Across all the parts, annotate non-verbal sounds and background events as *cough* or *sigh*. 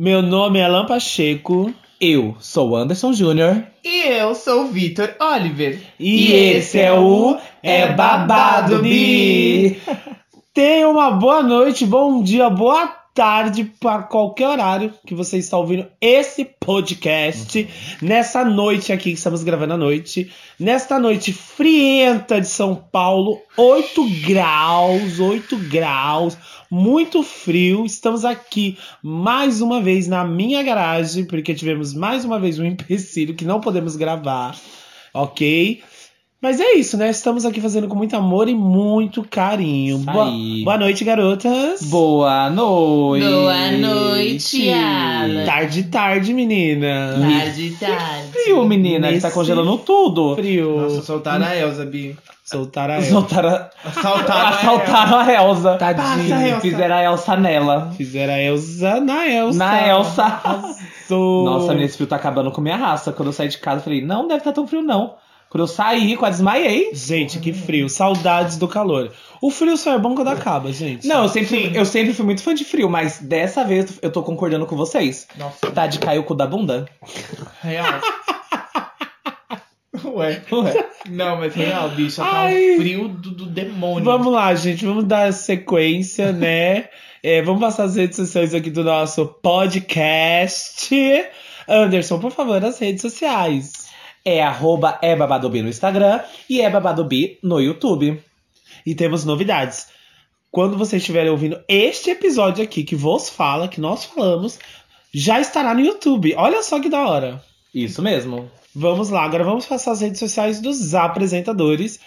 Meu nome é Alan Pacheco. Eu sou Anderson Júnior. E eu sou o Vitor Oliver. E, esse é o É Babado Bi. *laughs* Tenha uma boa noite, bom dia, boa tarde para qualquer horário que você está ouvindo esse podcast. Nessa noite aqui que estamos gravando à noite. Nesta noite frienta de São Paulo, 8 graus, 8 graus, muito frio. Estamos aqui mais uma vez na minha garagem, porque tivemos mais uma vez um *laughs* empecilho que não podemos gravar, ok? Mas é isso, né? Estamos aqui fazendo com muito amor e muito carinho. Boa, boa noite, garotas. Boa noite. Boa noite, Alan. Tarde, tarde, menina. Tarde, tarde. Frio, menina, que tá Nesse congelando tudo. Frio. Nossa, soltaram a Elza, Bi. Soltar *laughs* a Soltaram, Assaltaram *laughs* assaltaram a Elsa. Elsa. Fizeram a Elsa nela. Fizeram a Elsa na Elsa. Na Elsa. Nossa, menina, esse frio tá acabando com minha raça. Quando eu saí de casa, eu falei, não deve estar tão frio, não. Quando eu saí, quase desmaiei. Gente, que frio. Saudades do calor. O frio só é bom quando acaba, gente. Não, eu sempre, eu sempre fui muito fã de frio, mas dessa vez eu tô concordando com vocês. Nossa, Tá de cair o cu da bunda? real. *laughs* Ué. Ué. Não, mas real, bicho. Tá Ai. um frio do, do demônio. Vamos lá, gente. Vamos dar sequência, *laughs* né? É, vamos passar as redes sociais aqui do nosso podcast. Anderson, por favor, as redes sociais. É arroba é babadobi no Instagram e é babadobi no YouTube. E temos novidades. Quando vocês estiverem ouvindo este episódio aqui que vos fala, que nós falamos, já estará no YouTube. Olha só que da hora. Isso mesmo. Vamos lá, agora vamos passar as redes sociais dos apresentadores.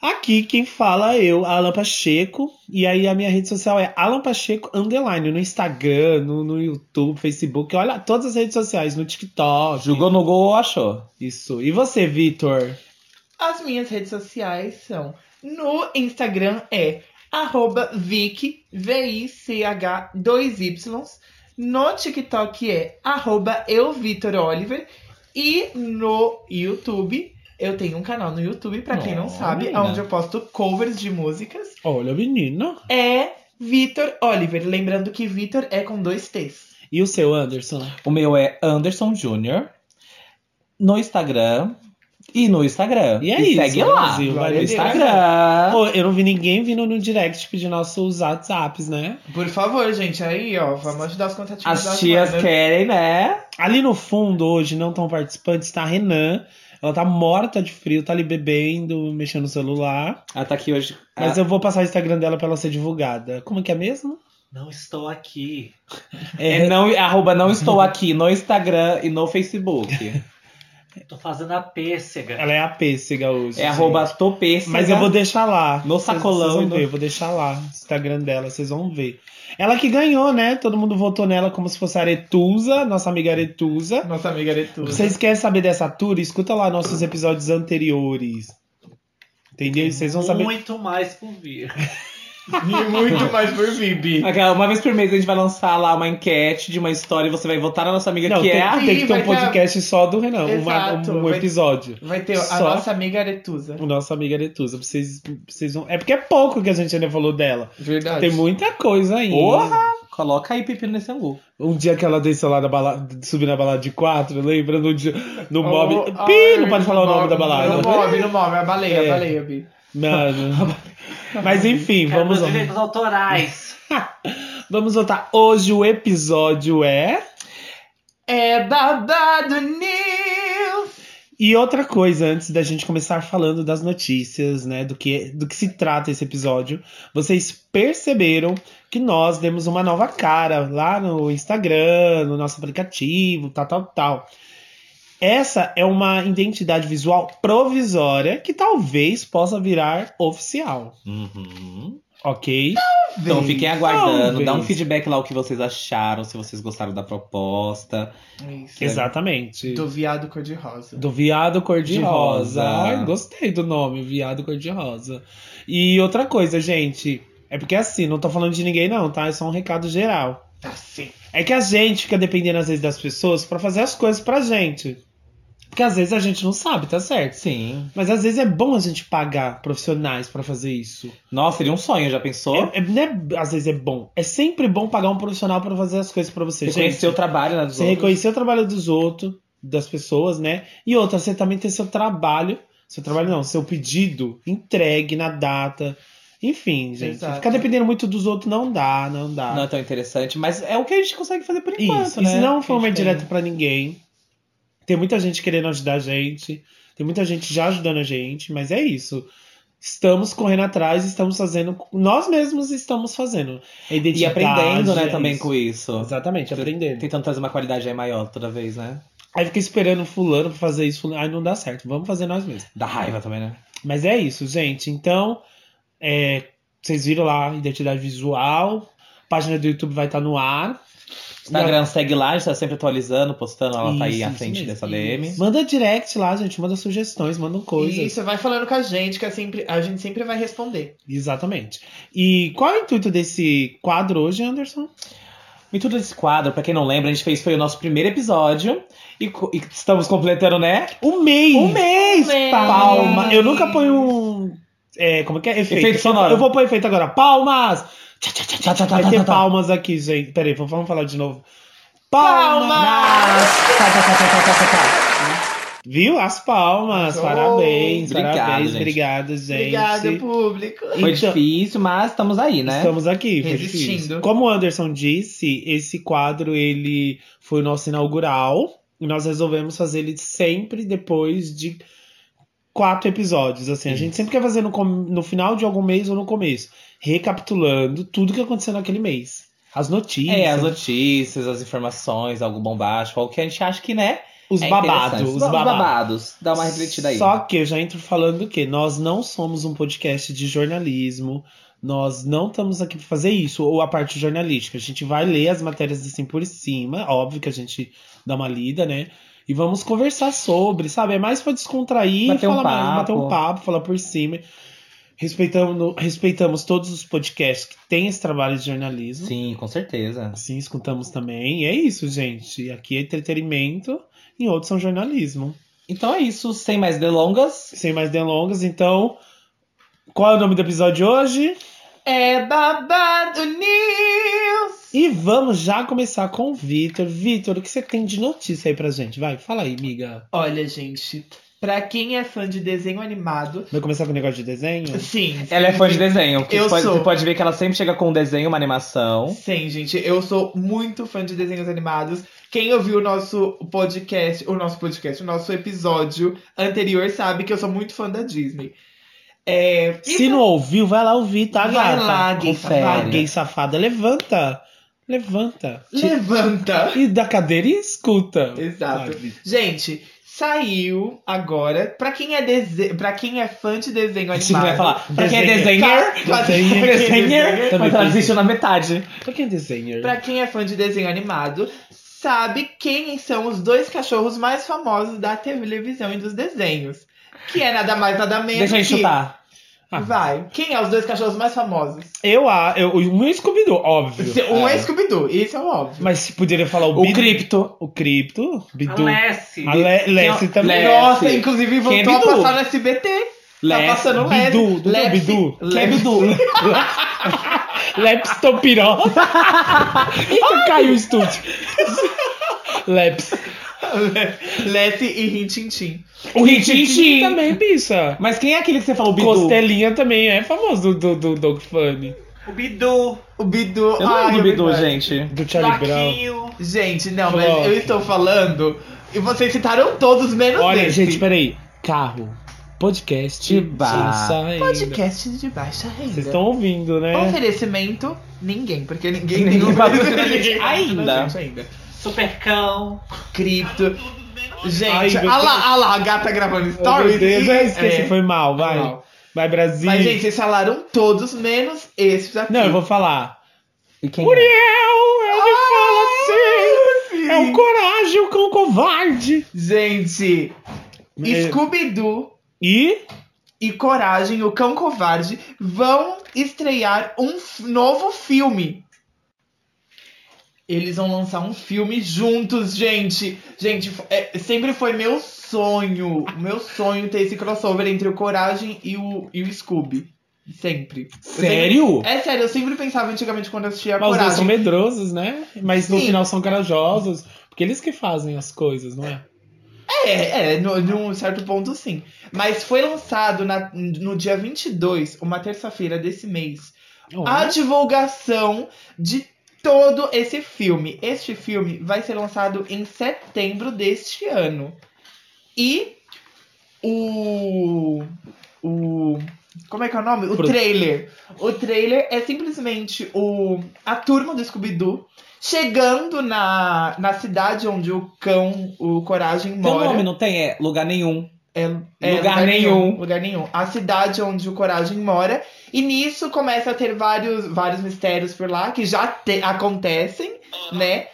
Aqui quem fala é eu, Alan Pacheco. E aí a minha rede social é Alan Pacheco Underline. No Instagram, no, no YouTube, Facebook. Olha todas as redes sociais, no TikTok. Jogou no gol, achou. Isso. E você, Vitor? As minhas redes sociais são no Instagram é arroba Vic, V-I-C-H 2Y. No TikTok é arroba eu, Vitor Oliver. E no YouTube, eu tenho um canal no YouTube, pra quem não sabe, menina. onde eu posto covers de músicas. Olha, menina. É Vitor Oliver. Lembrando que Vitor é com dois T's. E o seu, Anderson? O meu é Anderson Júnior no Instagram e no Instagram. E é isso, segue lá Brasil, no. Instagram. Pô, eu não vi ninguém vindo no direct pedir nossos WhatsApps, né? Por favor, gente, aí, ó, vamos ajudar os contatinhos As tias querem, né? Ali no fundo, hoje, não tão participante, está a Renan. Ela tá morta de frio, tá ali bebendo, mexendo no celular. Ela tá aqui hoje. Mas Ah, eu vou passar o Instagram dela pra ela ser divulgada. Como que é mesmo? Não estou aqui. é, não, arroba não estou aqui no Instagram e no Facebook. *laughs* Tô fazendo a pêssega. Ela é a pêssega hoje. É gente. arroba topêssega. Mas eu vou deixar lá. No sacolão Vocês vão e no- ver, eu vou deixar lá o Instagram dela, vocês vão ver. Ela que ganhou, né? Todo mundo votou nela como se fosse a Aretusa, nossa amiga Aretusa. Nossa amiga Aretusa. Vocês querem saber dessa tour? Escuta lá nossos episódios anteriores. Entendeu? Vocês vão saber. Muito mais por vir. *laughs* E muito mais por. Aquela, Uma vez por mês a gente vai lançar lá uma enquete de uma história e você vai votar na nossa amiga Não, que tem, é a. tem que ter um ter a- podcast só do Renan, uma- Exato, um, vai- episódio. Vai ter a Só- nossa amiga Aretusa. O nosso amiga Aretusa. Vocês, vocês vão... É porque é pouco que a gente ainda falou dela. Verdade. Tem muita coisa ainda. Porra! Coloca aí pepino nesse angu. Um dia que ela desceu lá na balada, subiu na balada de quatro, lembra? No, dia, no Oh, mob. Pi, não pode falar o nome mob, da balada. No mob, no mob, a baleia, É. a baleia, Bi. Mano. *laughs* Mas enfim, vamos meus direitos autorais. *laughs* Vamos voltar. Hoje o episódio é. É babado news. E outra coisa, antes da gente começar falando das notícias, né, do que, do que se trata esse episódio, vocês perceberam que nós demos uma nova cara lá no Instagram, no nosso aplicativo, tal, tal, tal. Essa é uma identidade visual provisória que talvez possa virar oficial, Uhum. ok? Então fiquem aguardando, dá um Talvez. feedback lá o que vocês acharam, se vocês gostaram da proposta. Isso. Exatamente. Do viado cor-de-rosa. Do viado cor-de-rosa. De rosa. Ai, gostei do nome, viado cor-de-rosa. E outra coisa, gente. É porque assim, não tô falando de ninguém, não, tá? É só um recado geral. Tá sim. É que a gente fica dependendo, às vezes, das pessoas pra fazer as coisas pra gente. Porque às vezes a gente não sabe, tá certo? Sim. Mas às vezes é bom a gente pagar profissionais pra fazer isso. Nossa, seria um sonho, já pensou? É, é- não é, às vezes é bom. É sempre bom pagar um profissional pra fazer as coisas pra você. Reconhecer gente. o trabalho né, dos Você outros. reconhecer o trabalho dos outros, das pessoas, né? E outra, você também ter seu trabalho, seu trabalho não, seu pedido entregue na data. Enfim, gente. Exato. Ficar dependendo muito dos outros não dá, não dá. Não é tão interessante, mas é o que a gente consegue fazer por enquanto, Isso, né? e se não for uma direta pra ninguém. Tem muita gente querendo ajudar a gente. Tem muita gente já ajudando a gente, mas é isso. Estamos correndo atrás, estamos fazendo. Nós mesmos estamos fazendo. A E aprendendo, né, é também isso. com isso. Exatamente, aprendendo. Tentando trazer uma qualidade aí maior toda vez, né? Aí fica esperando fulano pra fazer isso, fulano. Aí não dá certo. Vamos fazer nós mesmos. Dá raiva também, né? Mas é isso, gente. Então, é, vocês viram lá, identidade visual. Página do YouTube vai estar no ar. Instagram segue lá, a gente tá sempre atualizando, postando, ela tá aí Isso, à isso frente mesmo, dessa DM. Manda direct lá, gente. Manda sugestões, mandam coisas. Isso, vai falando com a gente, que é sempre, a gente sempre vai responder. Exatamente. E qual é o intuito desse quadro hoje, Anderson? E tudo esse quadro, pra quem não lembra, a gente fez foi o nosso primeiro episódio. E, e estamos completando, né? Um mês! Um mês! mês! Palma! Eu nunca ponho um. É, como que é? Efeito. Efeito sonoro. Eu vou pôr efeito agora. Palmas! Tchá, tchá, tchá, tchá, tchá, Tá, Vai ter palmas aqui, gente. Peraí, vamos falar de novo. Palmas! Tá. Viu? As palmas. Oh, parabéns, obrigado, parabéns. gente. Obrigado, gente. Obrigada, público. Foi Então- difícil, mas estamos aí, né? Estamos aqui, foi Resistindo. difícil. Como o Anderson disse, esse quadro ele foi o nosso inaugural e nós resolvemos fazer ele sempre depois de quatro episódios. Assim, a gente sempre quer fazer no, no final de algum mês ou no começo, recapitulando tudo que aconteceu naquele mês, as notícias, É, as notícias, as informações, algo bombástico, algo que a gente acha que, né? os é babados, os babados. Dá uma refletida aí. Só que eu já entro falando que nós não somos um podcast de jornalismo. Nós não estamos aqui para fazer isso, ou a parte jornalística. A gente vai ler as matérias assim por cima, óbvio que a gente dá uma lida, né? E vamos conversar sobre, sabe? É mais para descontrair, Bater um falar mais, papo. bater um papo, falar por cima. Respeitamos, respeitamos todos os podcasts que têm esse trabalho de jornalismo. Sim, com certeza. Sim, escutamos também. E é isso, gente. Aqui é entretenimento, em outros são jornalismo. Então é isso, sem mais delongas. Sem mais delongas, então. Qual é o nome do episódio de hoje? É babado news! E vamos já começar com o Vitor. Vitor, o que você tem de notícia aí pra gente? Vai, fala aí, miga. Olha, gente, pra quem é fã de desenho animado, Vai começar com o negócio de desenho? sim. Ela é fã de desenho. porque Eu você, pode, sou. você pode ver que ela sempre chega com um desenho, uma animação. Sim, gente, eu sou muito fã de desenhos animados. Quem ouviu o nosso podcast, o nosso podcast, o nosso episódio anterior sabe que eu sou muito fã da Disney. É, Se não ouviu, vai lá ouvir, tá, Vai gata? lá, gay Confere. safada. Gay safada, levanta. Levanta. levanta. E da cadeira e escuta. Exato. Sabe? Gente, saiu agora. Pra quem é dese... para quem é fã de desenho animado. gente vai falar. Pra quem é Desenher. desenher, Também mas ela desistiu na metade. Pra quem é desenho? Pra quem é fã de desenho animado, sabe quem são os dois cachorros mais famosos da televisão e dos desenhos. Que é nada mais, nada menos Deixa eu que... chutar. Ah. Vai. Quem é os dois cachorros mais famosos? Eu, ah, eu, um é Scooby-Doo, óbvio. Um É. é Scooby-Doo, isso é óbvio. Mas se poderia falar o, O Bidu- Cripto. O Cripto. Bidu. Alessi. A Le Lessie também. Lessie. Nossa, inclusive Quem é voltou a Bidu? passar no SBT. Tá Lessie. passando Bidu, Lessie. Dudu Lessie. Bidu. Quem é Bidu? *laughs* Leptopiró. Eita, *laughs* caiu o estúdio. *laughs* Leps. *laughs* Lessie e Rintintim. O Rintintim. Também, bicha. Mas quem é aquele que você falou, Bidu? Costelinha também é famoso do, do, do Dog Funny. O Bidu. O Bidu. Eu não Ai, lembro do é Bidu, gente. Do Charlie Brown. Gente, não, mas eu estou falando. E vocês citaram todos, menos Olha, esse. gente, peraí. Carro. Podcast. De. Essa renda. Podcast de baixa renda. Vocês estão ouvindo, né? Oferecimento, ninguém, porque ninguém *laughs* Ninguém oferecimento ninguém ainda. ainda. Supercão. Cripto. Gente, Ai, meu olha lá, olha lá, a gata gravando Oh, stories. meu Deus, e- é, esqueci, é. foi mal, vai. mal. Vai, Brasil. Mas, gente, vocês falaram todos, menos esses aqui. Não, eu vou falar. E quem Muriel, é? ele fala assim. sim. É o coragem, o cão covarde. Gente, É. Scooby-Doo E e Coragem, o Cão Covarde, vão estrear um novo filme. Eles vão lançar um filme juntos, gente. Gente, é- sempre foi meu sonho. Meu sonho ter esse crossover entre o Coragem e o, e o Scooby. Sempre. Eu sempre- Sério? É sério, eu sempre pensava antigamente quando eu assistia Mas os dois são Coragem. medrosos, né? Mas no Sim. final são corajosos. Porque eles que fazem as coisas, não é? É, é, no, num certo ponto sim. Mas foi lançado na- no dia 22, uma terça-feira desse mês, a divulgação de todo esse filme. Este filme vai ser lançado em setembro deste ano. E o. O. Como é que é o nome? O Pro- trailer. O trailer é simplesmente o, a turma do Scooby-Doo chegando na, na cidade onde o cão, o Coragem, Tem mora. nome, não tem? É lugar nenhum. É, é, Lugar nenhum. Lugar nenhum. A cidade onde o Coragem mora. E nisso começa a ter vários, vários mistérios por lá que já te- acontecem, né?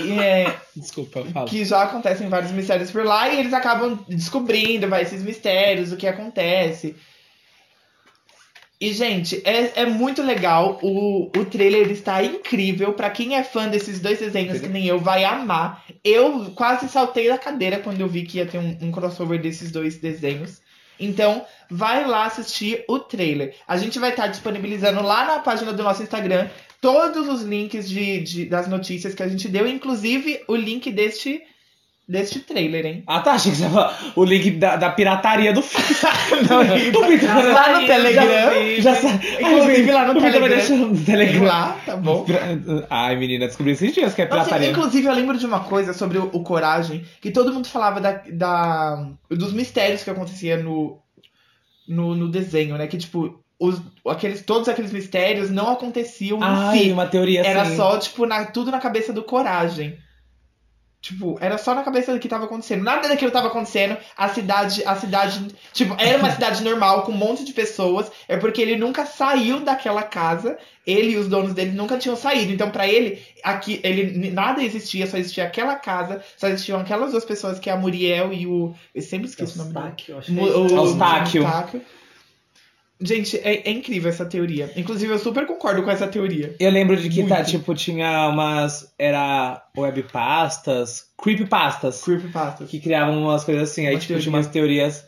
E é, Desculpa, fala. que já acontecem vários mistérios por lá e eles acabam descobrindo vai, esses mistérios, o que acontece. E, gente, é, é muito legal. O, o trailer está incrível. Pra quem é fã desses dois desenhos, que nem eu, vai amar. Eu quase saltei da cadeira quando eu vi que ia ter um, um crossover desses dois desenhos. Então, vai lá assistir o trailer. A gente vai estar disponibilizando lá na página do nosso Instagram todos os links de, de- das notícias que a gente deu, inclusive o link deste, deste trailer, hein? Ah, tá. Achei que você falar o link da, da pirataria do filme. *laughs* Não, *laughs* lá no Telegram. Já sa... Inclusive lá no O Vitor vai Telegram. deixando no Telegram. lá, tá bom? Ai, menina, descobri esses dias que é pirataria. inclusive, eu lembro de uma coisa sobre o, o Coragem, que todo mundo falava da, da- dos mistérios que acontecia no, no, no desenho, né? Que, tipo, os, aqueles, todos aqueles mistérios não aconteciam em Ai, si. uma teoria Era assim. só, tipo, na- tudo na cabeça do Coragem. Tipo, era só na cabeça do que tava acontecendo. Nada daquilo tava acontecendo. A cidade, a cidade, tipo, era uma *laughs* cidade normal com um monte de pessoas. É porque ele nunca saiu daquela casa. Ele e os donos dele nunca tinham saído. Então, pra ele, aqui, ele nada existia, só existia aquela casa, só existiam aquelas duas pessoas que é a Muriel e o, eu sempre esqueço o nome dele. É isso. o- Eustáquio. Gente, é, é incrível essa teoria. Inclusive, eu super concordo com essa teoria. Eu lembro de que, tá, Muito. tipo, tinha umas. Era webpastas, creepypastas, Creepypastas. que criavam umas coisas assim. Aí, tipo, tinha umas teorias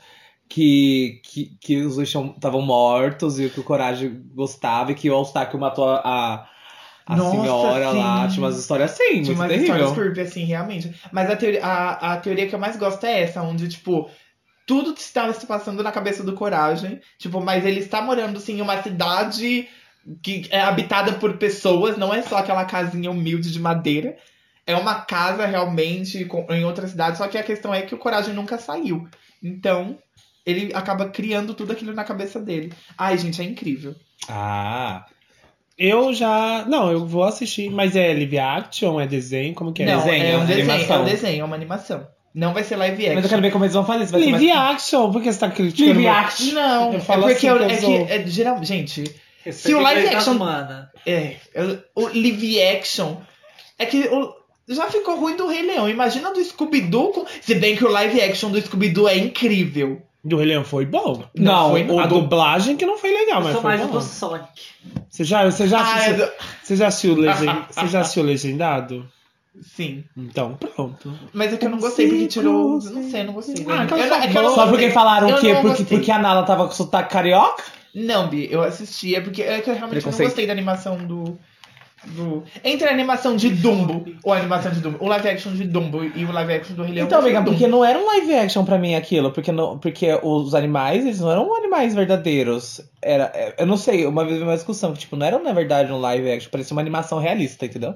que, que, que os dois estavam mortos e que o Coragem gostava e que o Eustáquio matou a, a, Nossa, senhora lá. sim. Tinha umas histórias assim, Tinha muito umas terrível. histórias creepy, assim, realmente. Mas a teoria, a, a teoria que eu mais gosto é essa, onde, tipo, tudo estava se passando na cabeça do Coragem. Tipo, mas ele está morando, assim, em uma cidade que é habitada por pessoas, não é só aquela casinha humilde de madeira. É uma casa realmente com- em outra cidade, só que a questão é que o Coragem nunca saiu. Então, ele acaba criando tudo aquilo na cabeça dele. Ai, gente, é incrível. Ah, Eu já. Não, eu vou assistir, mas é live action, é desenho, como que é? não, desenho, é um desenho, animação. é um desenho, é uma animação. Não vai ser live action. mas eu quero ver como eles vão fazer. Vai ser Live mais... action, por que você tá criticando? Live action. Não, Eu é falo porque assim eu- eu é sou. que é, geral, gente, Se o live action- humana. é, é, o live action é que o- já ficou ruim do Rei Leão. Imagina do Scooby-Doo, com- se bem que o live action do Scooby-Doo é incrível. Do Rei Leão foi bom. Não, foi, o a do- dublagem que não foi legal, Eu mas sou foi mais o bom. do Sonic. Você já, você já Ah, é do- você já assistiu, *laughs* legen... você já assistiu legendado? Sim. Então, pronto. Mas é que eu não gostei porque tirou. Não sei, eu não gostei. Ah, Eu cala não- é que eu não Só porque gostei. falaram o quê? Porque, porque a Nala tava com sotaque carioca? Não, Bi, eu assisti. É porque é que eu realmente não gostei da animação do. do... Entre a animação de Dumbo, ou a animação de Dumbo, o live action de Dumbo e o live action do Rei Leão. Então, amiga, porque não era um live action pra mim aquilo. Porque, não, porque os animais, eles não eram animais verdadeiros. Era, é, eu não sei, uma vez uma discussão que, tipo, não era na verdade um live action, parecia uma animação realista, entendeu?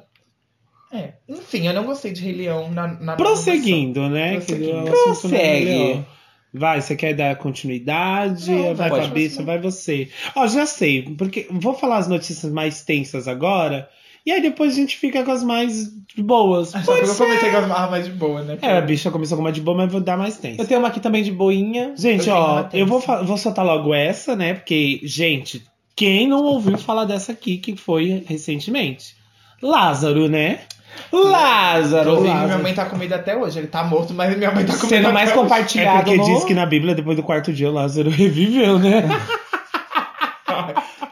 É. Enfim, eu não gostei de Rei Leão na, na Prosseguindo, né? Prosseguindo. Que Prossegue. Vai, você quer dar continuidade? Não, vai Bissa, vai você. Ó, já sei, porque vou falar as notícias mais tensas agora, e aí depois a gente fica com as mais boas. Ah, Só porque eu comecei com as mais de boa, né? É, a bicha começou com uma de boa, mas vou dar mais tensa. Eu tenho uma aqui também de boinha. Gente, Eu ó, eu vou, vou soltar logo essa, né? Porque, gente, quem não ouviu falar dessa aqui, que foi recentemente? Lázaro, né? Lázaro! Inclusive, Lázaro. minha mãe tá comida até hoje. Ele tá morto, mas minha mãe tá comida Sendo até mais hoje. É compartilhado porque no... diz que na Bíblia, depois do quarto dia, o Lázaro *laughs* reviveu, né? *laughs*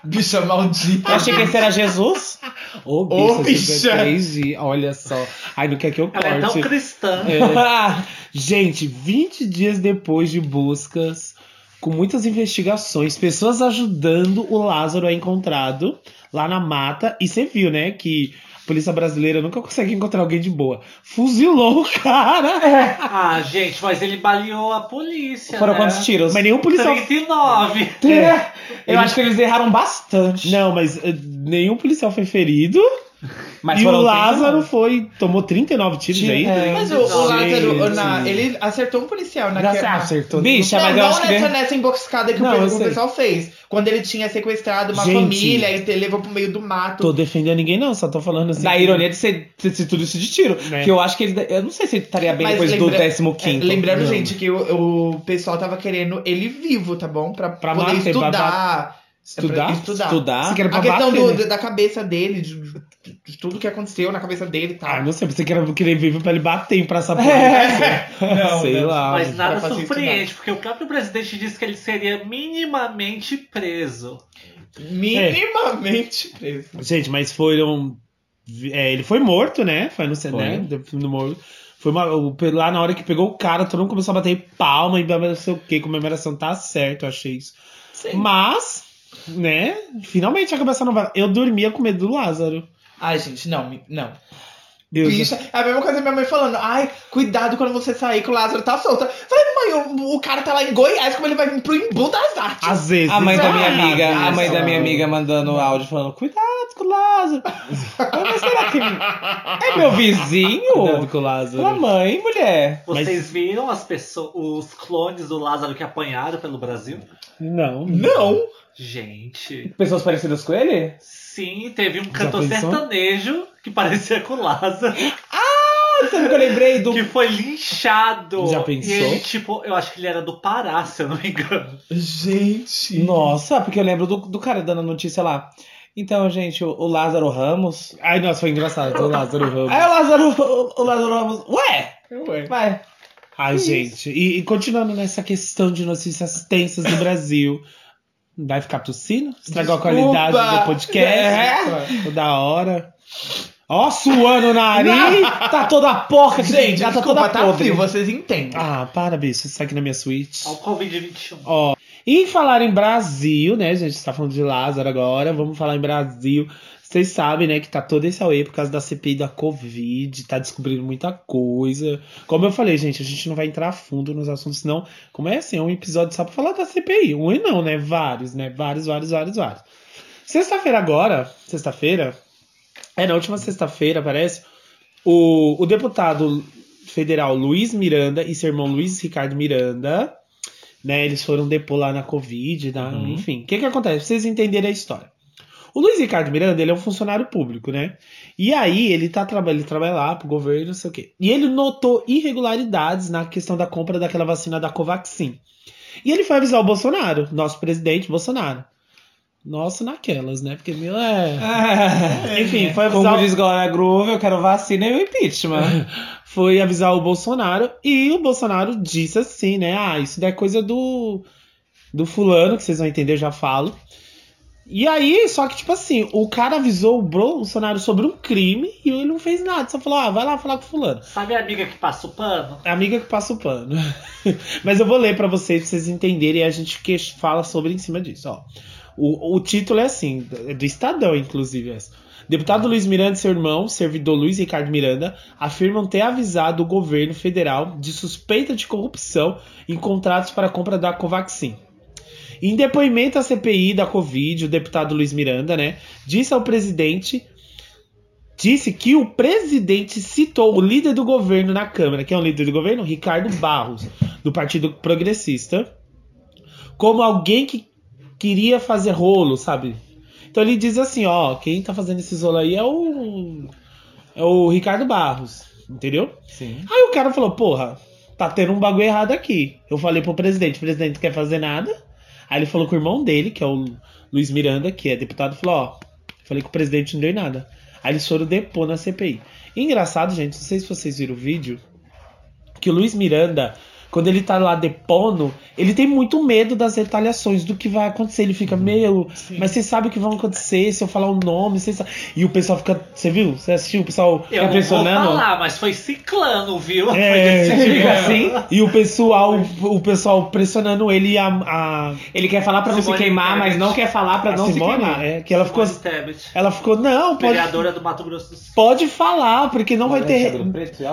Bicha maldita. Eu achei que esse era Jesus. Ô, Ô, bicha, bicha. 3G, olha só. Ai, não quer que eu Ela é tão corte. cristã. É. *laughs* Gente, 20 dias depois de buscas, com muitas investigações, pessoas ajudando o Lázaro a encontrado lá na mata. E você viu, né, que polícia brasileira nunca consegue encontrar alguém de boa. Fuzilou o cara. Ah, gente, mas ele baleou a polícia. Foram né? quantos tiros? Mas nenhum policial. 39. É. Eu acho que eles erraram bastante. Não, mas eh, nenhum policial foi ferido. Mas e o Lázaro 39. foi. tomou 39 tiros Tira- aí. é. Mas o, o Lázaro, na- ele acertou um policial Já naquela. acertou. Bicha, Não, mas eu não acho que. nessa, ele- nessa emboscada que Não, o, eu pessoal fez. Quando ele tinha sequestrado uma Gente. família e te levou pro meio do mato. Tô defendendo ninguém, não, só tô falando assim. Da que- ironia de ser, de ser tudo isso de tiro. Né. Que eu acho que ele. Eu não sei se ele estaria bem Mas depois lembra- do 15. É, lembrando, Não. gente, que o, o pessoal tava querendo ele vivo, tá bom? Pra, Pra poder pra estudar. Estudar? É estudar. Estudar. A questão bater, do- né? da cabeça dele, de, de tudo que aconteceu na cabeça dele e tal. Ah, não sei, você queria querer vivo pra ele bater em praça pública. É. Não, sei não. lá. Mas nada surpreende, porque o próprio presidente disse que ele seria minimamente preso. Minimamente preso. Gente, mas foram. é, ele foi morto, né? Foi no Foi. né? No morto. Foi uma, lá na hora que pegou o cara, todo mundo começou a bater palma e não sei o que, comemoração tá certo, eu achei isso. Mas, né? Finalmente a cabeça não vai. Eu dormia com medo do Lázaro. Ai, gente, não, não. Eu, Bicha, é a mesma coisa minha mãe falando. Ai, cuidado quando você sair que o Lázaro tá solto. Eu Falei, mãe, o, o cara tá lá em Goiás, como ele vai vir pro Embu das Artes? às vezes. A mãe da minha Ah, amiga, a mãe da minha amiga mandando áudio falando, cuidado com o Lázaro. Mas será que é meu vizinho? Cuidado com o Lázaro. Sua mãe, mulher. Vocês viram as pessoas, os clones do Lázaro que apanharam pelo Brasil? Não. Não. Gente. Pessoas parecidas com ele? Sim, teve um cantor pensou? sertanejo que parecia com o Lázaro, Sabe que eu lembrei do. que foi linchado. Já pensou? E ele, tipo, eu acho que ele era do Pará, se eu não me engano. Gente. Nossa, porque eu lembro do, do cara dando a notícia lá. Então, gente, o, o Lázaro Ramos. Ai, nossa, foi engraçado. O Lázaro Ramos. Aí o Lázaro, o, o Lázaro Ramos. Ué! Ué. Vai. Ai, gente. E, e continuando nessa questão de notícias tensas do Brasil. Vai ficar tossindo? Estragou a Desculpa. qualidade do podcast? É. Toda hora. Ó, suando o nariz. Tá toda a porca Gente, tá desculpa, toda tá podre. frio, vocês entendem. Ah, para, bicho. Isso aqui na minha suíte. Ao Covid-21. Ó, e em falar em Brasil, né? A gente tá falando de Lázaro agora. Vamos falar em Brasil. Vocês sabem, né, que tá todo esse auê por causa da CPI da Covid, tá descobrindo muita coisa. Como eu falei, gente, a gente não vai entrar a fundo nos assuntos, senão, como é assim, é um episódio só pra falar da CPI. Um e não, né? Vários, né? Vários, vários, vários, vários. Sexta-feira agora, sexta-feira, é na última sexta-feira, parece, o, o deputado federal Luiz Miranda e seu irmão Luiz Ricardo Miranda, né, eles foram depor lá na Covid, na- Uhum. enfim. O que que acontece? Pra vocês entenderem a história. O Luiz Ricardo Miranda, ele é um funcionário público, né? E aí, ele tá trabalhando, ele trabalha lá pro governo, não sei o quê. E ele notou irregularidades na questão da compra daquela vacina da Covaxin. E ele foi avisar o Bolsonaro, nosso presidente Bolsonaro. Nossa, naquelas, né? Porque, meu, é... Ah, Enfim, foi Como avisar... diz Glória Groove, eu quero vacina e o impeachment. *laughs* foi avisar o Bolsonaro e o Bolsonaro disse assim, né? Ah, isso daí é coisa do do fulano, que vocês vão entender, eu já falo. E aí, só que tipo assim, o cara avisou o Bolsonaro sobre um crime e ele não fez nada, só falou: "Ah, vai lá falar com o fulano". Sabe a amiga que passa o pano? É a amiga que passa o pano. *laughs* Mas eu vou ler pra vocês, pra vocês entenderem e a gente que fala sobre em cima disso, ó. O, o título é assim, é do Estadão, inclusive. essa. Deputado Luiz Miranda e seu irmão, servidor Luiz Ricardo Miranda, afirmam ter avisado o governo federal de suspeita de corrupção em contratos para a compra da Covaxin. Em depoimento à CPI da Covid, o deputado Luiz Miranda, né, disse ao presidente disse que o presidente citou o líder do governo na Câmara, que é o líder do governo, Ricardo Barros, do Partido Progressista, como alguém que queria fazer rolo, sabe? Então ele diz assim, ó, quem tá fazendo esse rolo aí é o é o Ricardo Barros, entendeu? Sim. Aí o cara falou, porra, tá tendo um bagulho errado aqui. Eu falei pro presidente, o presidente não quer fazer nada. Aí ele falou com o irmão dele, que é o Luiz Miranda, que é deputado, falou, ó, falei que o presidente não deu nada. Aí eles foram depor na CPI. Engraçado, gente, não sei se vocês viram o vídeo, que o Luiz Miranda quando ele tá lá depondo, ele tem muito medo das retaliações, do que vai acontecer. Ele fica, meu, mas você sabe o que vai acontecer se eu falar o nome, você sabe. E o pessoal fica. Você viu? Você assistiu? O pessoal Eu não vou pressionando? falar, mas foi ciclano, viu? É, Foi desse jeito. assim? E o pessoal, o pessoal pressionando ele e a, a, Ele quer falar pra não se Simone queimar, mas não quer falar pra a não se Simone, queimar. é, que ela ficou. Simone Tebet, Ela ficou, não, pode, vereadora do Mato Grosso do Sul. pode falar, porque não vai ter.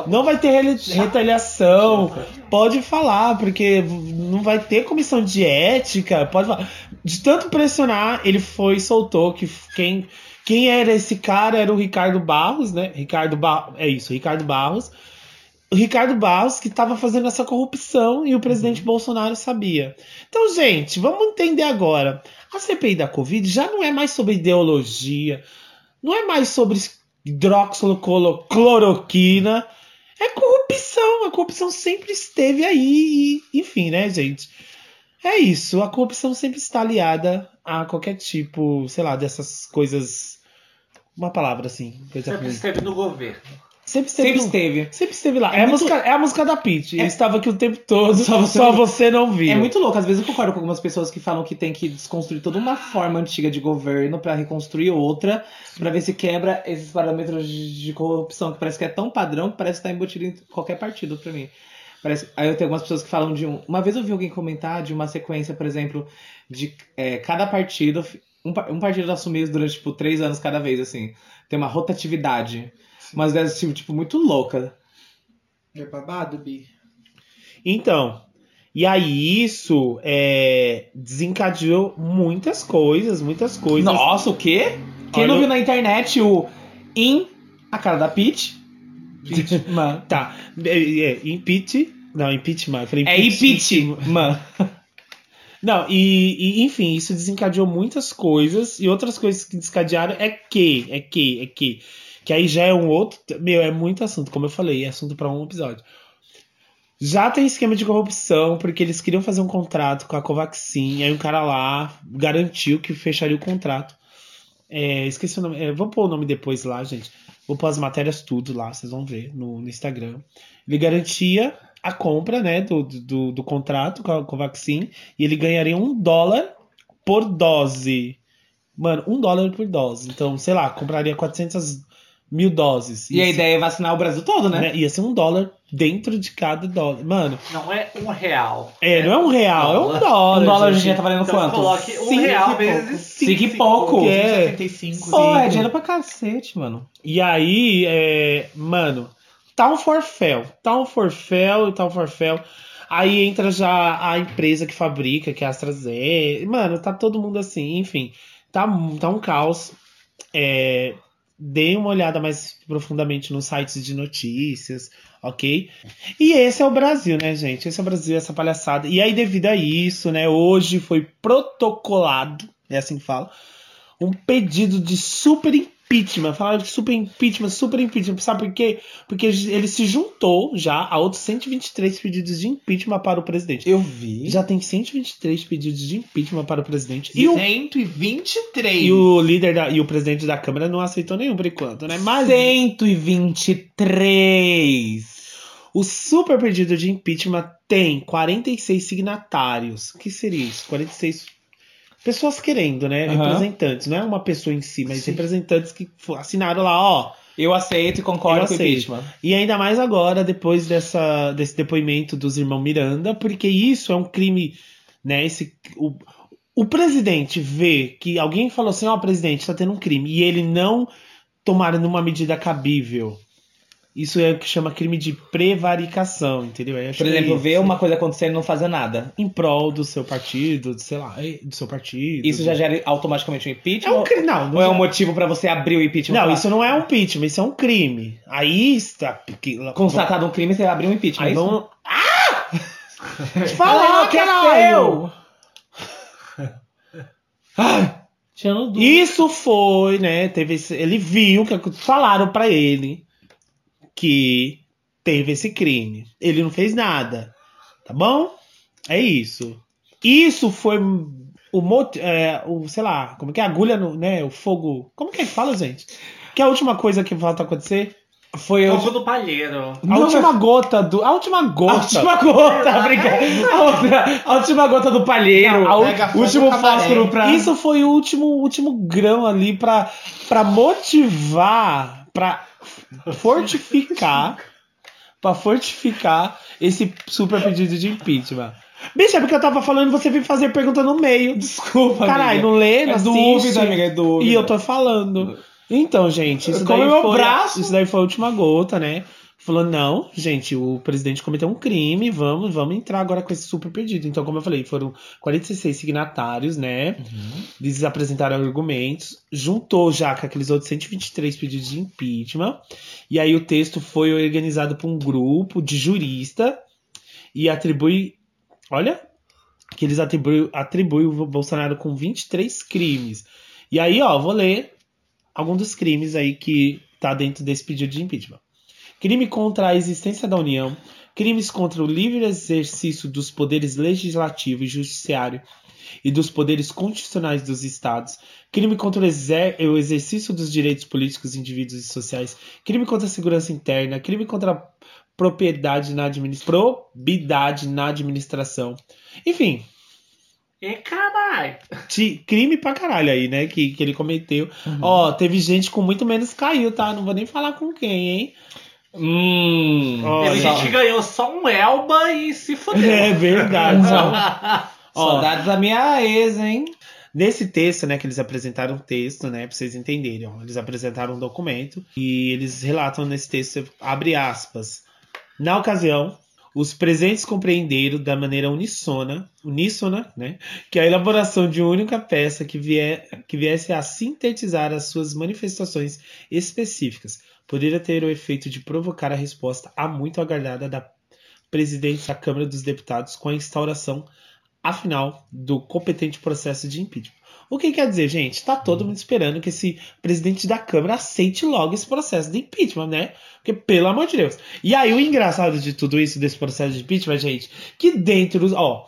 Não vai ter retaliação. Pode falar, porque não vai ter comissão de ética. Pode falar. De tanto pressionar, ele foi e soltou que quem, quem era esse cara era o Ricardo Barros, né? Ricardo Barros. É isso, Ricardo Barros. O Ricardo Barros que estava fazendo essa corrupção e o presidente Bolsonaro sabia. Então, gente, vamos entender agora. A CPI da Covid já não é mais sobre ideologia, não é mais sobre hidroxicloroquina. É corrupção. A corrupção sempre esteve aí. E, enfim, né, gente? É isso. A corrupção sempre está aliada a qualquer tipo, sei lá, dessas coisas. Uma palavra assim. Coisa Sempre ruim. esteve no governo. Sempre esteve. Sempre esteve. Sempre esteve lá. É É, a, muito- música, é a música da. Ele É- estava aqui o tempo todo, Só só você você, não- viu. É muito louco. Às vezes eu concordo com algumas pessoas que falam que tem que desconstruir toda uma forma antiga de governo pra reconstruir outra, pra ver se quebra esses parâmetros de de corrupção que parece que é tão padrão que parece que tá embutido em qualquer partido pra mim. Parece... Aí eu tenho algumas pessoas que falam de um. Uma vez eu vi alguém comentar de uma sequência, por exemplo, de é, cada partido. Um, um partido assumir isso durante, tipo, três anos cada vez, assim. Tem uma rotatividade. Mas deve ser, tipo, muito louca. É babado, Bi? Então, e aí isso é, desencadeou muitas coisas, muitas coisas. Nossa, o quê? Quem Olha- não viu na internet o In, a cara da Peach? *laughs* Mano. Tá, é, é, impeach. Não, impeachment. Eu falei É impeachment. *laughs* Não, e, e, enfim, isso desencadeou muitas coisas. E outras coisas que desencadearam é que, é que, é que. Que aí já é um outro. Meu, é muito assunto, como eu falei, é assunto pra um episódio. Já tem esquema de corrupção, porque eles queriam fazer um contrato com a Covaxin, aí um cara lá garantiu que fecharia o contrato. É, esqueci o nome. é, vou pôr o nome depois lá, gente. Vou pôr as matérias tudo lá, vocês vão ver no, no Instagram. Ele garantia a compra né, do, do, do contrato com a Covaxin e ele ganharia um dólar por dose. Mano, um dólar por dose. Então, sei lá, compraria 400 mil doses. E a Isso, ideia é vacinar o Brasil todo, né? né, Ia ser um dólar dentro de cada dólar. Mano, Não é um real. é, não é um real, é um dólar. Um dólar hoje em gente. dia tá valendo Então quanto? coloque um Cinco real e pouco. vezes Cinco e pouco. Que é. 75. Pô, é Cinco. dinheiro pra cacete, mano. E aí, é, mano, tá um forféu, tá um forféu e tá um forféu. Aí entra já a empresa que fabrica, que é a AstraZeneca. Mano, tá todo mundo assim, enfim. Tá, um- tá um caos. É, dê uma olhada mais profundamente nos sites de notícias, ok? E esse é o Brasil, né, gente? Esse é o Brasil, essa palhaçada. E aí, devido a isso, né, hoje foi protocolado, é assim que fala, um pedido de super impeachment. Falaram de super impeachment, super impeachment. Sabe por quê? Porque ele se juntou já a outros 123 pedidos de impeachment para o presidente. Eu vi. Já tem 123 pedidos de impeachment para o presidente. E o, 123. e o líder da, e o presidente da Câmara não aceitou nenhum por enquanto, né? Mas 123. o super pedido de impeachment tem 46 signatários. O que seria isso? 46 pessoas querendo, né? Aham. Representantes. Não é uma pessoa em si, mas Sim. representantes que assinaram lá, ó. Eu aceito e concordo Eu com o aceito. impeachment. E ainda mais agora, depois dessa, desse depoimento dos irmãos Miranda, porque isso é um crime, né? Esse, o, o presidente vê que alguém falou assim, ó, presidente, está tendo um crime, e ele não tomar nenhuma medida cabível. Isso é o que chama crime de prevaricação, entendeu? Eu acho Por que é exemplo, ver uma coisa acontecendo e não fazer nada. em prol do seu partido, sei lá, do seu partido. Isso já gera automaticamente um é impeachment? um crime. Não, não Ou é um já- motivo pra você abrir o impeachment? Não, Falar, isso não é um impeachment, isso é um crime. Aí está. Constatado um crime, você abre um impeachment. Aí é isso? vamos. Ah! *laughs* Fala, enlouqueceu! caralho! *laughs* Tirando do... Isso foi, né? Teve esse, ele viu que falaram pra ele que teve esse crime. Ele não fez nada, tá bom? É isso. Isso foi o, é, o sei lá, como que é a agulha no, né? O fogo. Como que é que fala, gente? Que é a última coisa que falta acontecer Foi eu. Fogo no palheiro. A última gota do. A última gota. A última gota, *laughs* obrigado. A, outra- a última gota do palheiro. Não, o último fósforo pra. Isso foi o último, último grão ali pra, pra motivar, pra fortificar, pra fortificar esse super pedido de impeachment. Bicho, é porque eu tava falando e você veio fazer pergunta no meio. Desculpa, Caralho, não lê, não É assiste. dúvida, amiga, é dúvida. E eu tô falando. Então, gente, isso daí, meu foi, braço. isso daí foi a última gota, né? Falou, não, gente, o presidente cometeu um crime, vamos, vamos entrar agora com esse super pedido. Então, como eu falei, foram 46 signatários, né? Eles apresentaram argumentos, juntou já com aqueles outros 123 pedidos de impeachment. E aí o texto foi organizado por um grupo de jurista e atribui. Olha, que eles atribuem atribui o Bolsonaro com 23 crimes. E aí, ó, vou ler algum dos crimes aí que tá dentro desse pedido de impeachment. Crime contra a existência da União, crimes contra o livre exercício dos poderes legislativo e judiciário e dos poderes constitucionais dos estados, crime contra o, exer- o exercício dos direitos políticos, indivíduos e sociais, crime contra a segurança interna, crime contra a propriedade na, administ... probidade na administração. Enfim, E caralho. crime pra caralho aí, né? Que, que ele cometeu. Ó, teve gente com muito menos caiu, tá? Não vou nem falar com quem, hein? Hum. Teve só- gente ganhou só um Elba e se fudeu. É verdade. *laughs* Saudades da minha ex, hein? Nesse texto, né, que eles apresentaram um texto, né, pra vocês entenderem, eles apresentaram um documento e eles relatam nesse texto, abre aspas, na ocasião, os presentes compreenderam da maneira unissona, uníssona, né, que a elaboração de uma única peça que, vier, que viesse a sintetizar as suas manifestações específicas poderia ter o efeito de provocar a resposta a muito aguardada da presidente da Câmara dos Deputados com a instauração afinal do competente processo de impeachment. O que quer dizer, gente? Tá todo mundo esperando que esse presidente da Câmara aceite logo esse processo de impeachment, né? Porque, pelo amor de Deus. E aí, o engraçado de tudo isso, desse processo de impeachment, gente, que dentro dos. Ó,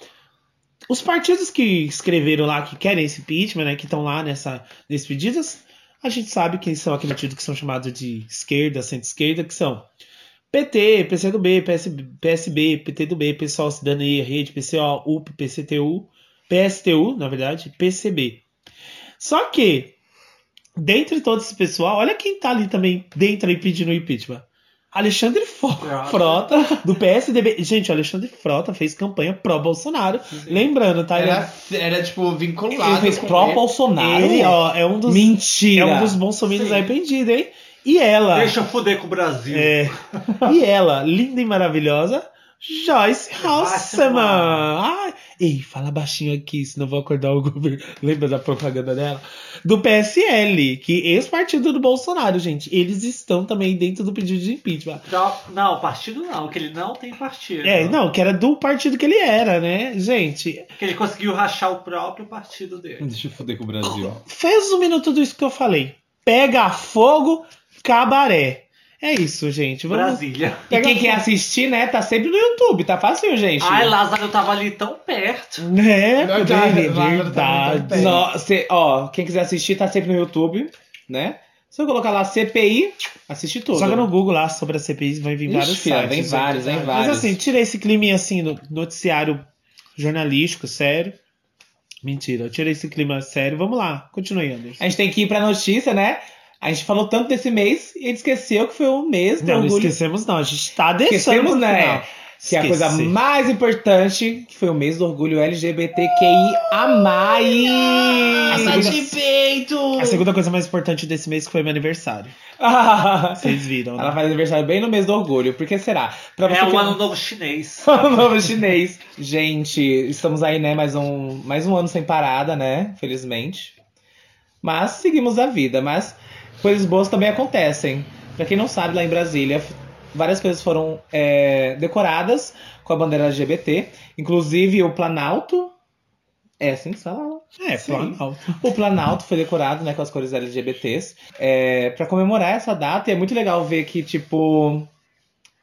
os partidos que escreveram lá que querem esse impeachment, né? Que estão lá nessa, nesses pedidos, a gente sabe quem são partidos que são chamados de esquerda, centro-esquerda, que são PT, PCdoB, PS, PSB, PTdoB, PSOL, Cidadania, Rede, PCO, UP, PCTU, PSTU, na verdade, PCB. Só que, dentre todo esse pessoal, olha quem tá ali também dentro aí pedindo impeachment. Alexandre Frota. Frota, do PSDB. Gente, o Alexandre Frota fez campanha pró-Bolsonaro. Lembrando, tá? Ele, Era, era tipo, vinculado. Ele fez pró-Bolsonaro? ele, ó, é um dos, Mentira. é um dos bolsominions arrependidos, hein? E ela. Deixa eu fuder com o Brasil. É. E ela, linda e maravilhosa, Joyce Hasselman. Ai, ei, fala baixinho aqui, senão eu vou acordar o *laughs* governo. Lembra da propaganda dela? Do PSL, que ex-partido do Bolsonaro, gente. Eles estão também dentro do pedido de impeachment. Não, não, partido não, que ele não tem partido. É, não, que era do partido que ele era, né? Gente, Que ele conseguiu rachar o próprio partido dele. Deixa eu foder com o Brasil. fez um minuto disso que eu falei. Pega fogo, cabaré. É isso, gente. Vamos. Brasília. E quem quer assistir, né, tá sempre no YouTube, tá fácil, gente. Ai, Lázaro tava ali tão perto. Né? Não, é tá, verdade. Nó- cê- ó, quem quiser assistir, tá sempre no YouTube, né? Se eu colocar lá CPI, assiste tudo. Joga no Google lá sobre a CPI, vai vir Ixi, vários filha, sites. vem vários, vem Mas vários. assim, tira esse clima assim, no noticiário jornalístico, sério. Mentira, eu tirei esse clima sério. Vamos lá, continue, Anderson. A gente tem que ir pra notícia, né? A gente falou tanto desse mês e a gente esqueceu que foi o mês do Não, não orgulho. esquecemos não, a gente tá deixando Esquecemos, né? final. Que é a coisa mais importante, que foi o mês do orgulho LGBTQI a mais. A Ai, segunda- de peito! A segunda coisa mais importante desse mês que foi meu aniversário. *laughs* Vocês viram, Ela né? faz aniversário bem no mês do orgulho. Por que será? Pra É que- o ano novo chinês. *laughs* Ano novo chinês. Gente, estamos aí, né? Mais um, mais um ano sem parada, né? Felizmente. Mas seguimos a vida. Mas coisas boas também acontecem. Pra quem não sabe, lá em Brasília, várias coisas foram é, decoradas com a bandeira LGBT. Inclusive o Planalto. É assim que se fala? É, Sim. Planalto. O Planalto foi decorado, né, com as cores LGBTs, é, para comemorar essa data. E é muito legal ver que, tipo,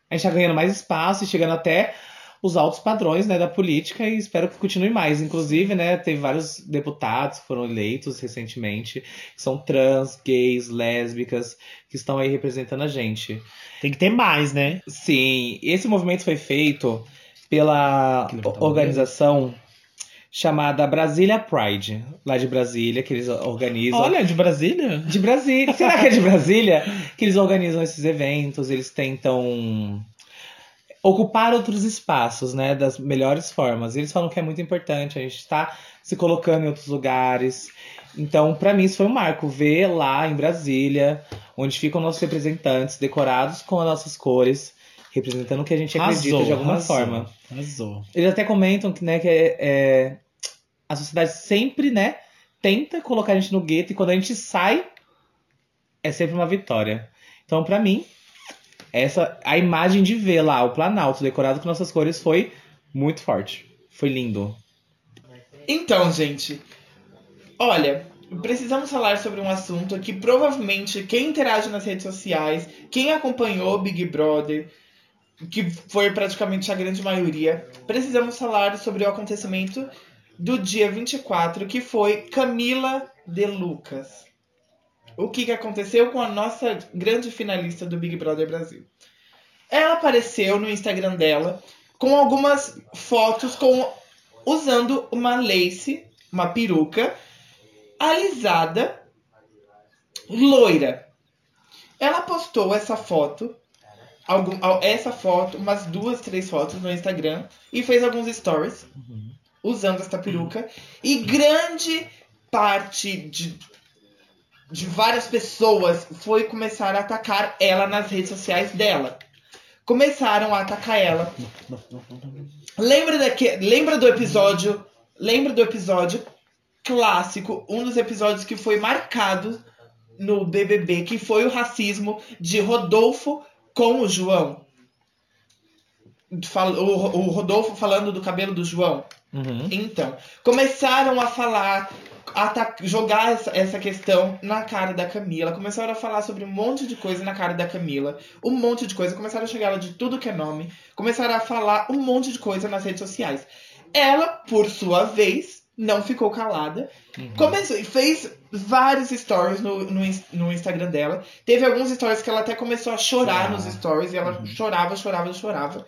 a gente tá ganhando mais espaço e chegando até os altos padrões né, da política e espero que continue mais. Inclusive, né, teve vários deputados que foram eleitos recentemente, que são trans, gays, lésbicas, que estão aí representando a gente. Tem que ter mais, né? Sim, esse movimento foi feito pela organização chamada Brasília Pride, lá de Brasília, que eles organizam. Olha, de Brasília? De Brasília. Será que é de Brasília? *laughs* Que eles organizam esses eventos, eles tentam ocupar outros espaços, né? Das melhores formas. E eles falam que é muito importante, a gente está se colocando em outros lugares. Então, para mim, isso foi um marco. Ver lá em Brasília, onde ficam nossos representantes decorados com as nossas cores, representando o que a gente acredita de alguma arrasou, forma. Arrasou. Eles até comentam que, né, que é, é, a sociedade sempre, né, tenta colocar a gente no gueto e quando a gente sai, é sempre uma vitória. Então, pra mim, essa a imagem de ver lá o Planalto decorado com nossas cores foi muito forte. Foi lindo. Então, gente, olha, precisamos falar sobre um assunto que provavelmente quem interage nas redes sociais, quem acompanhou Big Brother, que foi praticamente a grande maioria, precisamos falar sobre o acontecimento do dia 24, que foi Camila de Lucas. O que, que aconteceu com a nossa grande finalista do Big Brother Brasil? Ela apareceu no Instagram dela com algumas fotos com usando uma lace, uma peruca alisada, loira. Ela postou essa foto, algum, essa foto, umas duas, três fotos no Instagram e fez alguns stories usando essa peruca. E grande parte de, de várias pessoas foi começar a atacar ela nas redes sociais dela. Começaram a atacar ela. Lembra, daque, lembra do episódio? Lembra do episódio clássico, um dos episódios que foi marcado no BBB, que foi o racismo de Rodolfo com o João. O, Rodolfo falando do cabelo do João. Uhum. Então, começaram a falar, jogar essa, essa questão na cara da Camila. Começaram a falar sobre um monte de coisa na cara da Camila. Um monte de coisa. Começaram a chegar ela de tudo que é nome. Começaram a falar um monte de coisa nas redes sociais. Ela, por sua vez, não ficou calada. Começou e fez vários stories no, no, no Instagram dela. Teve alguns stories que ela até começou a chorar Chorar. nos stories. E ela chorava, chorava, chorava.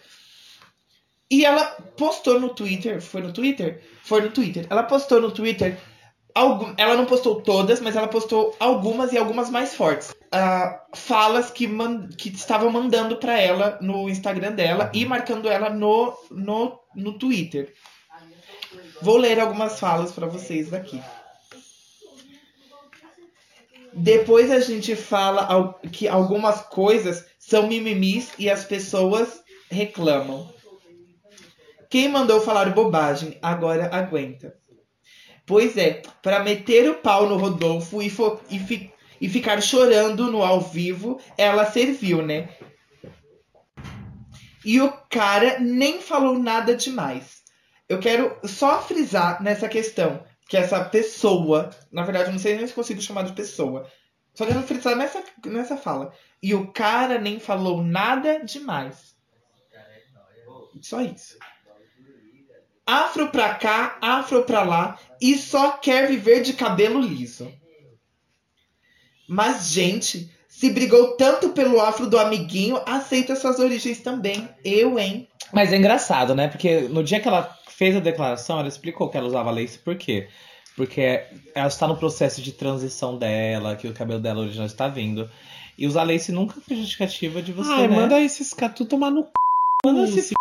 E ela postou no Twitter. Foi no Twitter? Foi no Twitter. Ela postou no Twitter. Algum, ela não postou todas, mas ela postou algumas e algumas mais fortes. Ah, falas que, man, que estavam mandando pra ela no Instagram dela e marcando ela no, no, no Twitter. Vou ler algumas falas pra vocês daqui. Depois a gente fala al- que algumas coisas são mimimis e as pessoas reclamam. Quem mandou falar bobagem agora aguenta. Pois é, para meter o pau no Rodolfo e, fo- e fi- e ficar chorando no ao vivo, ela serviu, né? E o cara nem falou nada demais. Eu quero só frisar nessa questão que essa pessoa, na verdade, não sei nem se consigo chamar de pessoa. Só quero frisar nessa, nessa fala. E o cara nem falou nada demais. Só isso. Afro pra cá, afro pra lá e só quer viver de cabelo liso. Mas, gente, se brigou tanto pelo afro do amiguinho, aceita suas origens também. Eu, hein? Mas é engraçado, né? Porque no dia que ela fez a declaração, ela explicou que ela usava lace por quê? Porque ela está no processo de transição dela, que o cabelo dela original está vindo. E usar lace nunca foi justificativa de você, Ai, né? manda esses caras tudo tomar no c. Manda se se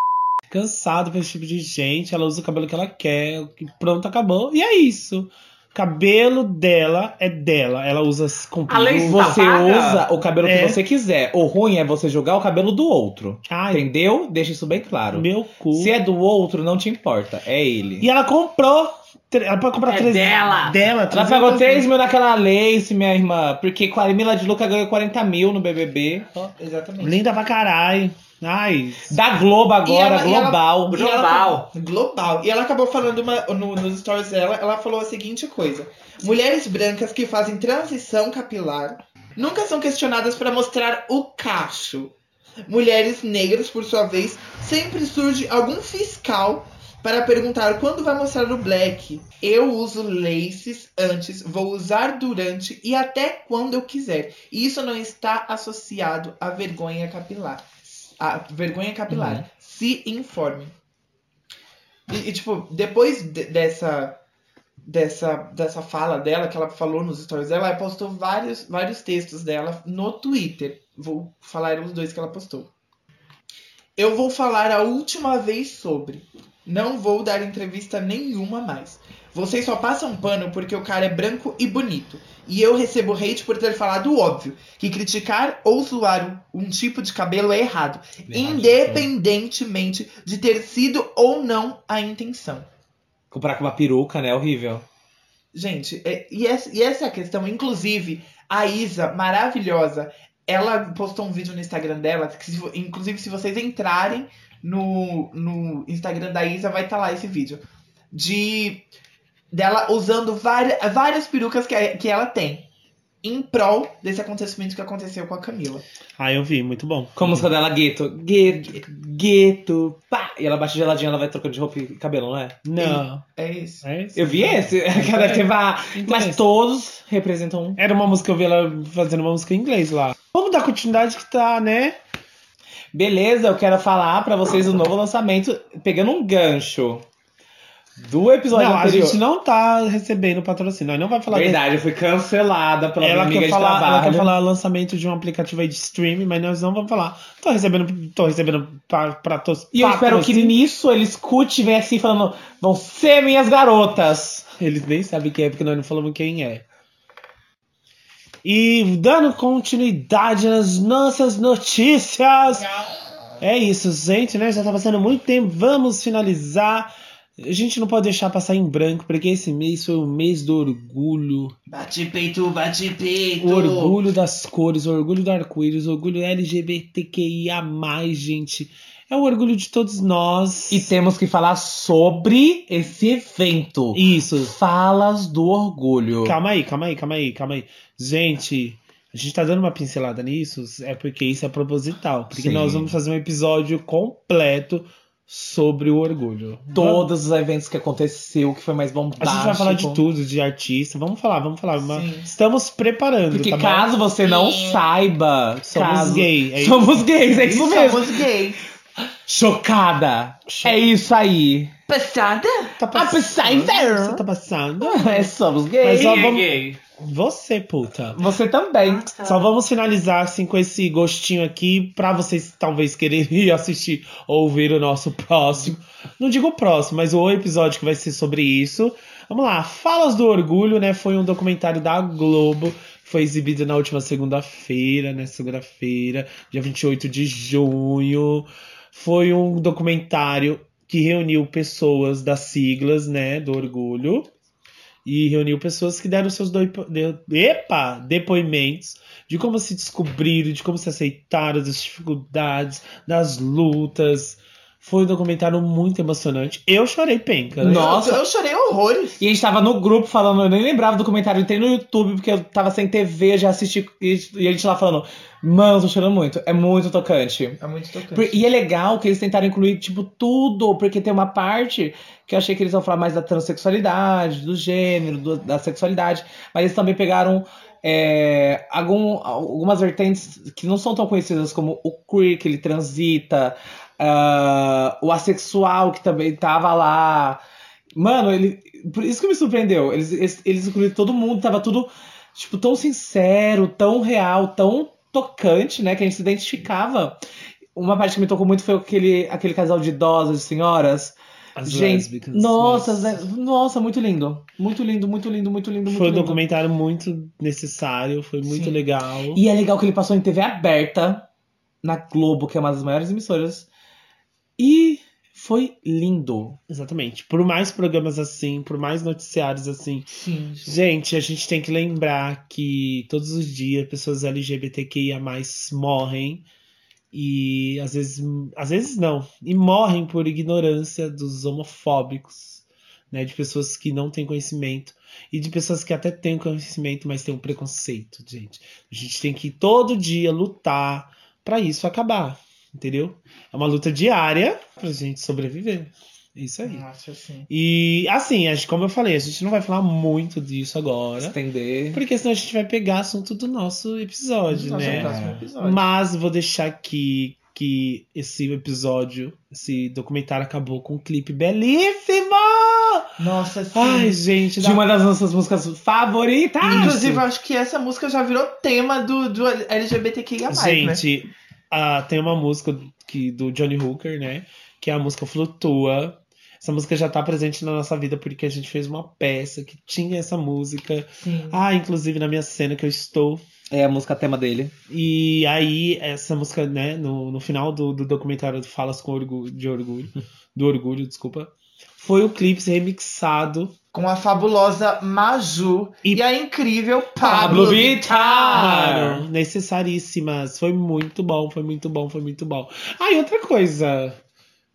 Cansado com esse tipo de gente. Ela usa o cabelo que ela quer. Pronto, acabou. E é isso. O cabelo dela é dela. Ela usa com. Você Paga. usa o cabelo É. que você quiser. O ruim é você julgar o cabelo do outro. Ai, Entendeu? Deixa isso bem claro. meu cu. Se é do outro, não te importa. É ele. E ela comprou. Ela pode comprar É três- dela. Dela, Ela 300 pagou 3 mil naquela lace, minha irmã. Porque a Camila de Luca ganhou 40 mil no BBB. Exatamente. Linda pra caralho. Ai. Da Globo agora, ela- e ela- global. E ela Global. acabou- global. E ela acabou falando uma, no- nos stories dela, ela falou a seguinte coisa. Mulheres brancas que fazem transição capilar nunca são questionadas para mostrar o cacho. mulheres negras, por sua vez, sempre surge algum fiscal para perguntar quando vai mostrar o black. Eu uso laces antes, vou usar durante e até quando eu quiser. E isso não está associado à vergonha capilar. A vergonha capilar. Uhum. Se informe. E, e, tipo, depois de- dessa, dessa, dessa fala dela, que ela falou nos stories dela, ela postou vários, vários textos dela no Twitter. Vou falar os dois que ela postou. Eu vou falar a última vez sobre. Não vou dar entrevista nenhuma mais. Vocês só passam pano porque o cara é branco e bonito. E eu recebo hate por ter falado o óbvio. Que criticar ou zoar um, um tipo de cabelo é errado. Independentemente de ter sido ou não a intenção. Comparar com uma peruca, né? Horrível. Gente, é- e, essa, e essa é a questão. Inclusive, a Isa, maravilhosa, ela postou um vídeo no Instagram dela. Que se inclusive, se vocês entrarem no, no Instagram da Isa, vai estar lá esse vídeo. De dela usando várias, várias perucas que, que ela tem. Em prol desse acontecimento que aconteceu com a Camila. Ah, eu vi, muito bom. Com a música dela, Gueto. Gueto, Gueto, pá. E ela bate geladinha, ela vai trocando de roupa e cabelo, não é? Não. É isso. É isso. Eu vi esse. *laughs* que ela deve ter vá- Então é Mas todos representam um. Era uma música, eu vi ela fazendo uma música em inglês lá. Vamos dar continuidade que tá, né? Beleza, eu quero falar pra vocês o novo lançamento, pegando um gancho do episódio Não, a anterior. gente não tá recebendo patrocínio. Nós não vai falar Verdade, eu fui cancelada pela Ela minha amiga quer, de falar, ela trabalho. quer falar lançamento de um aplicativo aí de streaming, mas nós não vamos falar. Tô recebendo, tô recebendo pra, pra todos. E eu espero que nisso ele escute e venha assim falando: vão ser minhas garotas. Eles nem sabem quem é, porque nós não falamos quem é. E dando continuidade nas nossas notícias. É isso, gente, né? Já tá passando muito tempo. Vamos finalizar. A gente não pode deixar passar em branco, porque esse mês foi o mês do orgulho. Bate peito, bate peito. O orgulho das cores, o orgulho do arco-íris, o orgulho LGBTQIA, gente. É o orgulho de todos nós. E temos que falar sobre esse evento. Isso. Falas do orgulho. Calma aí, calma aí, calma aí, calma aí. Gente, a gente tá dando uma pincelada nisso, é porque isso é proposital. Porque Sim. nós vamos fazer um episódio completo sobre o orgulho. Todos os eventos que aconteceu, que foi mais A bombástico. gente vai falar de tudo, de artista. Vamos falar, vamos falar. mas Sim. Estamos preparando, Porque tá bom? caso você não Sim. saiba, Somos caso- gay, é somos gays, é isso mesmo. Somos gays. Chocada. É isso aí. Passada? Tá passando. Você tá passando? *laughs* É, somos Mas gays. só Quem é vamos- gay? Você, puta. Você também. Só vamos finalizar assim com esse gostinho aqui pra vocês talvez quererem *laughs* assistir ou ouvir o nosso próximo. Não digo o próximo, mas o episódio que vai ser sobre isso. Vamos lá, Falas do Orgulho, né? Foi um documentário da Globo. Foi exibido na última segunda-feira, né? Segunda-feira, dia 28 de junho. Foi um documentário que reuniu pessoas das siglas, né? Do Orgulho e reuniu pessoas que deram seus doipo- de- epa, depoimentos de como se descobriram, de como se aceitaram, das dificuldades, das lutas. Foi um documentário muito emocionante. Eu chorei penca, né? Nossa. Eu, eu chorei horrores. E a gente tava no grupo falando, eu nem lembrava do comentário, entrei no YouTube porque eu tava sem TV, já assisti e e a gente lá falando, mano, tô chorando muito, é muito tocante. É muito tocante. Por- E é legal que eles tentaram incluir, tipo, tudo, porque tem uma parte que eu achei que eles iam falar mais da transexualidade, do gênero, do- da sexualidade, mas eles também pegaram é, algum- algumas vertentes que não são tão conhecidas, como o queer, que ele transita, ah, o assexual, que também tava lá. Mano, ele, por isso que me surpreendeu. Eles, eles, eles incluíram todo mundo, tava tudo, tipo, tão sincero, tão real, tão tocante, né? Que a gente se identificava. Uma parte que me tocou muito foi aquele, aquele casal de idosas, de senhoras. As gente, lésbicas, nossa, mas- nossa, muito lindo. Muito lindo, muito lindo, muito lindo, muito Foi um lindo. documentário muito necessário, foi muito Sim. legal. E é legal que ele passou em TV aberta, na Globo, que é uma das maiores emissoras. E foi lindo. Exatamente. Por mais programas assim, por mais noticiários assim, Sim, gente. Gente, a gente tem que lembrar que todos os dias pessoas LGBTQIA morrem e às vezes, às vezes não, e morrem por ignorância dos homofóbicos, né, de pessoas que não têm conhecimento e de pessoas que até têm conhecimento, mas têm um preconceito, gente. A gente tem que todo dia lutar pra isso acabar. Entendeu? É uma luta diária pra gente sobreviver. É isso aí. Nossa, assim. E assim, gente- como eu falei, a gente não vai falar muito disso agora. Estender. Porque senão a gente vai pegar assunto do nosso episódio, Nossa, né? próximo episódio. Mas vou deixar aqui que esse episódio, esse documentário acabou com um clipe belíssimo! Nossa, sim. Ai, gente, De dá- uma das nossas músicas favoritas. Inclusive, eu acho que essa música já virou tema do, do LGBTQIA+, né? Ah, tem uma música que, do Johnny Hooker, né? Que é a música Flutua. Essa música já tá presente na nossa vida porque a gente fez uma peça que tinha essa música. Sim. Ah, inclusive na minha cena que eu estou. É a música tema dele. E aí, essa música, né, no, no final do, do documentário do Falas com orgulho, de Orgulho, do Orgulho, desculpa, foi o clipe remixado. Com a fabulosa Maju e, E- a incrível Pablo Pablo Vittar. Necessaríssimas. Foi muito bom, foi muito bom, foi muito bom. Ah, e outra coisa.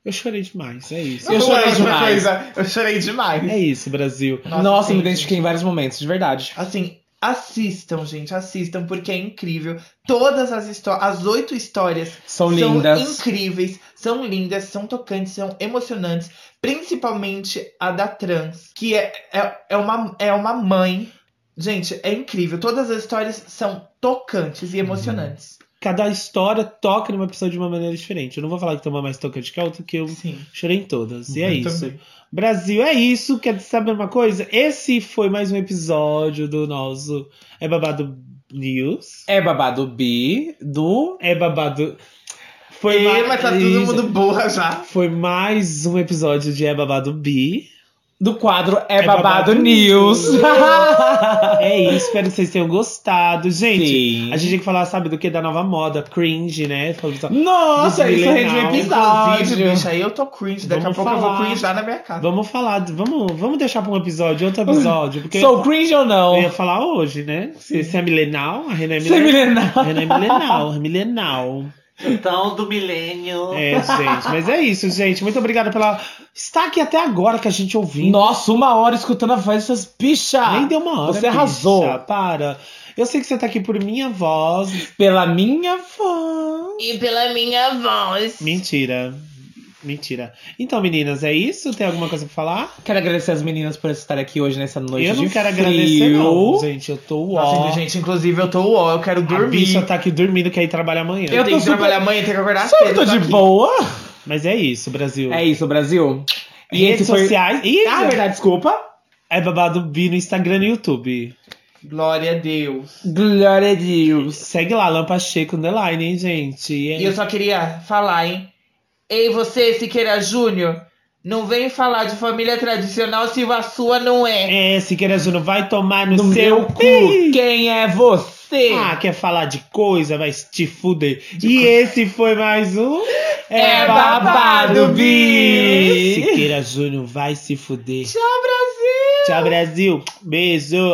Eu chorei demais, é isso. Eu chorei demais. coisa, eu chorei demais. É isso, Brasil. Nossa, Nossa, me identifiquei em vários momentos, de verdade. Assim, assistam, gente, assistam, porque é incrível. Todas as histórias, as oito histórias São lindas. São incríveis, são lindas, são tocantes, são emocionantes. Principalmente a da trans, que é, é, é, uma, é uma mãe. Gente, é incrível. Todas as histórias são tocantes e emocionantes. Cada história toca numa pessoa de uma maneira diferente. Eu não vou falar que tem uma mais tocante que a outra, que eu Sim. chorei em todas. E é Eu isso. também. Brasil, é isso. Quer saber uma coisa? Esse foi mais um episódio do nosso É Babado News. É babado bi do. É Babado. Foi, Ih, ma- mas tá todo mundo burra já. Foi mais um episódio de É Babado Bi. Do quadro É, É babado, Babado News. *laughs* É isso, espero que vocês tenham gostado. Gente, Sim. a gente tem que falar, sabe, do que? Da nova moda, cringe, né? Nossa, isso rende um episódio. Inclusive, bicha, aí eu tô cringe. Daqui Vamos a pouco eu vou falar. cringear na minha casa. Vamos falar, vamos, vamos deixar pra um episódio, outro episódio. Porque Sou cringe ou não? eu ia falar hoje, né? Se, se é milenal, a Renan é Você é milenal. milenar. A Renan é milenal, é milenal. Então, do milênio. É, gente. Mas é isso, gente. Muito obrigado pela. Estar aqui até agora que a gente ouvindo. Nossa, uma hora escutando a voz dessas bichas. Nem deu uma hora. Você bicha. arrasou. Para. Eu sei que você tá aqui por minha voz. Pela minha voz. E pela minha voz. Mentira. Mentira. Então, meninas, é isso? Tem alguma coisa pra falar? Quero agradecer as meninas por estarem aqui hoje nessa noite eu não de quero frio. agradecer, não, gente. Eu tô uó. Nossa, gente, inclusive eu tô uó, eu quero A dormir. bicha tá aqui dormindo, quer ir trabalhar amanhã. Eu Eu tenho que super- trabalhar amanhã, tenho que acordar Só que eu cedo. tô de aqui. boa. Mas é isso, Brasil. É isso, Brasil. E Redes esse foi... sociais. Ih, Ah, verdade, desculpa. É babado bi no Instagram e no YouTube. Glória a Deus. Glória a Deus. Segue lá, Lampa Checa Underline, hein, gente? E eu só queria falar, hein? Ei, você, Siqueira Júnior, não vem falar de família tradicional se a sua não é. É, Siqueira Júnior, vai tomar no, No seu cu. cu. Quem é você? Ah, quer falar de coisa? Vai te fuder. e esse foi mais um. É Babado Bi. Siqueira Júnior vai se fuder. Tchau, Brasil! Tchau, Brasil. Beijo.